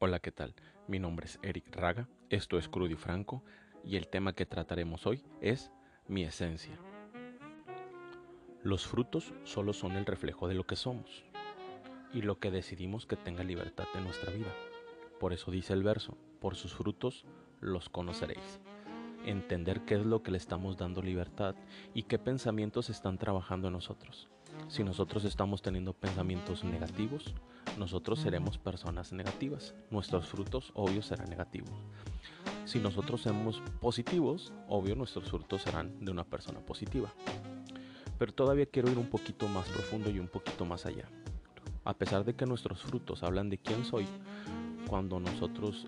Hola, ¿qué tal? Mi nombre es Eric Raga, esto es Crudo y Franco y el tema que trataremos hoy es mi esencia. Los frutos solo son el reflejo de lo que somos y lo que decidimos que tenga libertad en nuestra vida. Por eso dice el verso, por sus frutos los conoceréis. Entender qué es lo que le estamos dando libertad y qué pensamientos están trabajando en nosotros. Si nosotros estamos teniendo pensamientos negativos, nosotros seremos personas negativas. Nuestros frutos, obvio, serán negativos. Si nosotros somos positivos, obvio, nuestros frutos serán de una persona positiva. Pero todavía quiero ir un poquito más profundo y un poquito más allá. A pesar de que nuestros frutos hablan de quién soy, cuando nosotros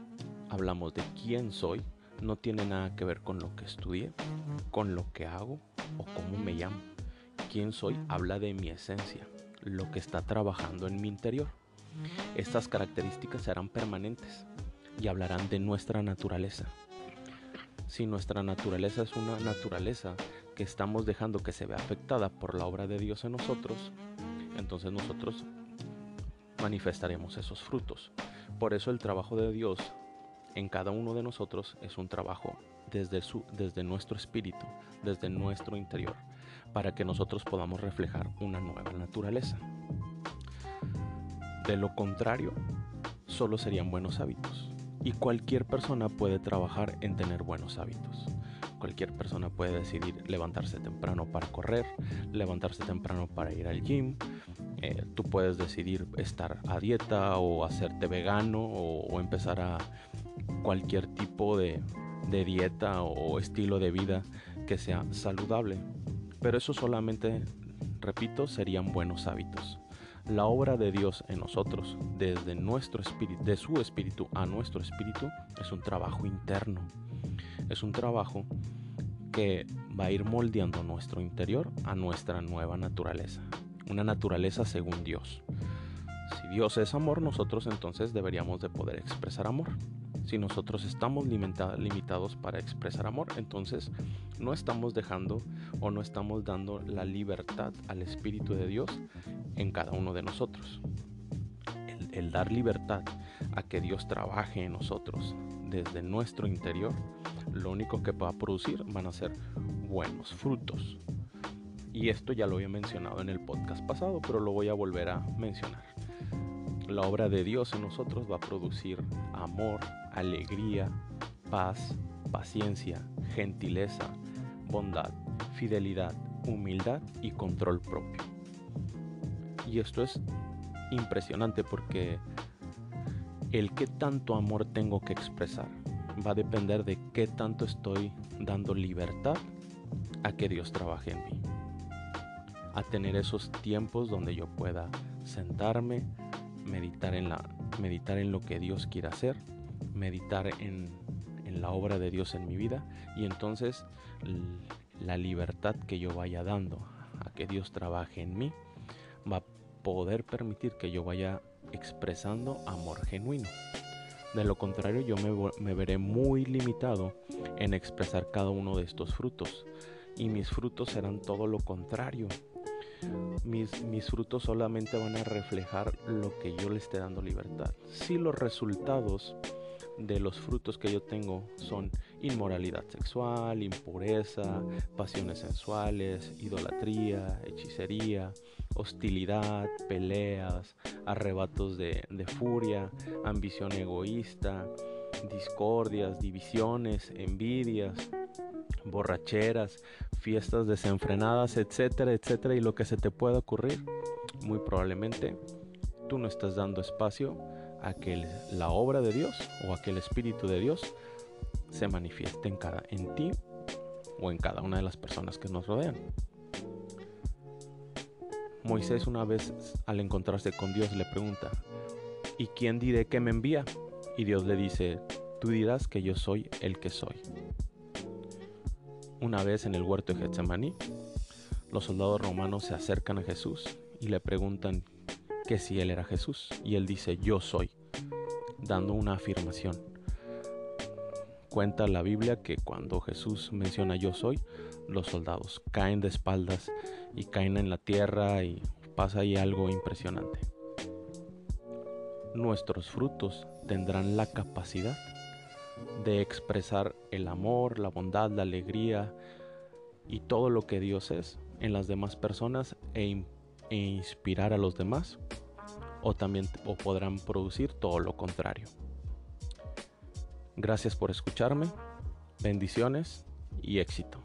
hablamos de quién soy, no tiene nada que ver con lo que estudié, con lo que hago o cómo me llamo. Quién soy habla de mi esencia, lo que está trabajando en mi interior. Estas características serán permanentes y hablarán de nuestra naturaleza. Si nuestra naturaleza es una naturaleza que estamos dejando que se vea afectada por la obra de Dios en nosotros, entonces nosotros manifestaremos esos frutos. Por eso el trabajo de Dios en cada uno de nosotros es un trabajo desde, su, desde nuestro espíritu, desde nuestro interior, para que nosotros podamos reflejar una nueva naturaleza. De lo contrario, solo serían buenos hábitos. Y cualquier persona puede trabajar en tener buenos hábitos. Cualquier persona puede decidir levantarse temprano para correr, levantarse temprano para ir al gym. Eh, tú puedes decidir estar a dieta o hacerte vegano o, empezar a cualquier tipo de, de dieta o estilo de vida que sea saludable. Pero eso solamente, repito, serían buenos hábitos. La obra de Dios en nosotros, desde nuestro espíritu, de su espíritu a nuestro espíritu, es un trabajo interno. Es un trabajo que va a ir moldeando nuestro interior a nuestra nueva naturaleza. Una naturaleza según Dios. Si Dios es amor, nosotros entonces deberíamos de poder expresar amor. Si nosotros estamos limitados para expresar amor, entonces no estamos dejando o no estamos dando la libertad al Espíritu de Dios en cada uno de nosotros. El, el dar libertad a que Dios trabaje en nosotros desde nuestro interior, lo único que va a producir van a ser buenos frutos. Y esto ya lo había mencionado en el podcast pasado, pero lo voy a volver a mencionar. La obra de Dios en nosotros va a producir amor, alegría, paz, paciencia, gentileza, bondad, fidelidad, humildad y control propio. Y esto es impresionante porque el qué tanto amor tengo que expresar va a depender de qué tanto estoy dando libertad a que Dios trabaje en mí. A tener esos tiempos donde yo pueda sentarme, meditar en, la, meditar en lo que Dios quiere hacer, meditar en, en la obra de Dios en mi vida y entonces la libertad que yo vaya dando a que Dios trabaje en mí va a poder permitir que yo vaya expresando amor genuino. De lo contrario, yo me, me, veré muy limitado en expresar cada uno de estos frutos. Y mis frutos serán todo lo contrario mis, mis frutos solamente van a reflejar lo que yo le esté dando libertad. Si los resultados de los frutos que yo tengo son inmoralidad sexual, impureza, pasiones sensuales, idolatría, hechicería, hostilidad, peleas, arrebatos de, de, furia, ambición egoísta, discordias, divisiones, envidias, borracheras, fiestas desenfrenadas, etcétera, etcétera, y lo que se te pueda ocurrir, muy probablemente tú no estás dando espacio a que la obra de Dios o a que el Espíritu de Dios se manifieste en, cada, en ti o en cada una de las personas que nos rodean. Moisés una vez al encontrarse con Dios le pregunta, ¿y quién diré que me envía? Y Dios le dice, tú dirás que yo soy el que soy. Una vez en el huerto de Getsemaní, los soldados romanos se acercan a Jesús y le preguntan que si él era Jesús. Y él dice, yo soy, dando una afirmación. Cuenta la Biblia que cuando Jesús menciona yo soy, los soldados caen de espaldas y caen en la tierra y pasa ahí algo impresionante. nuestros frutos tendrán la capacidad de expresar el amor, la bondad, la alegría y todo lo que Dios es en las demás personas e, e inspirar a los demás o también o podrán producir todo lo contrario. Gracias por escucharme, bendiciones y éxito.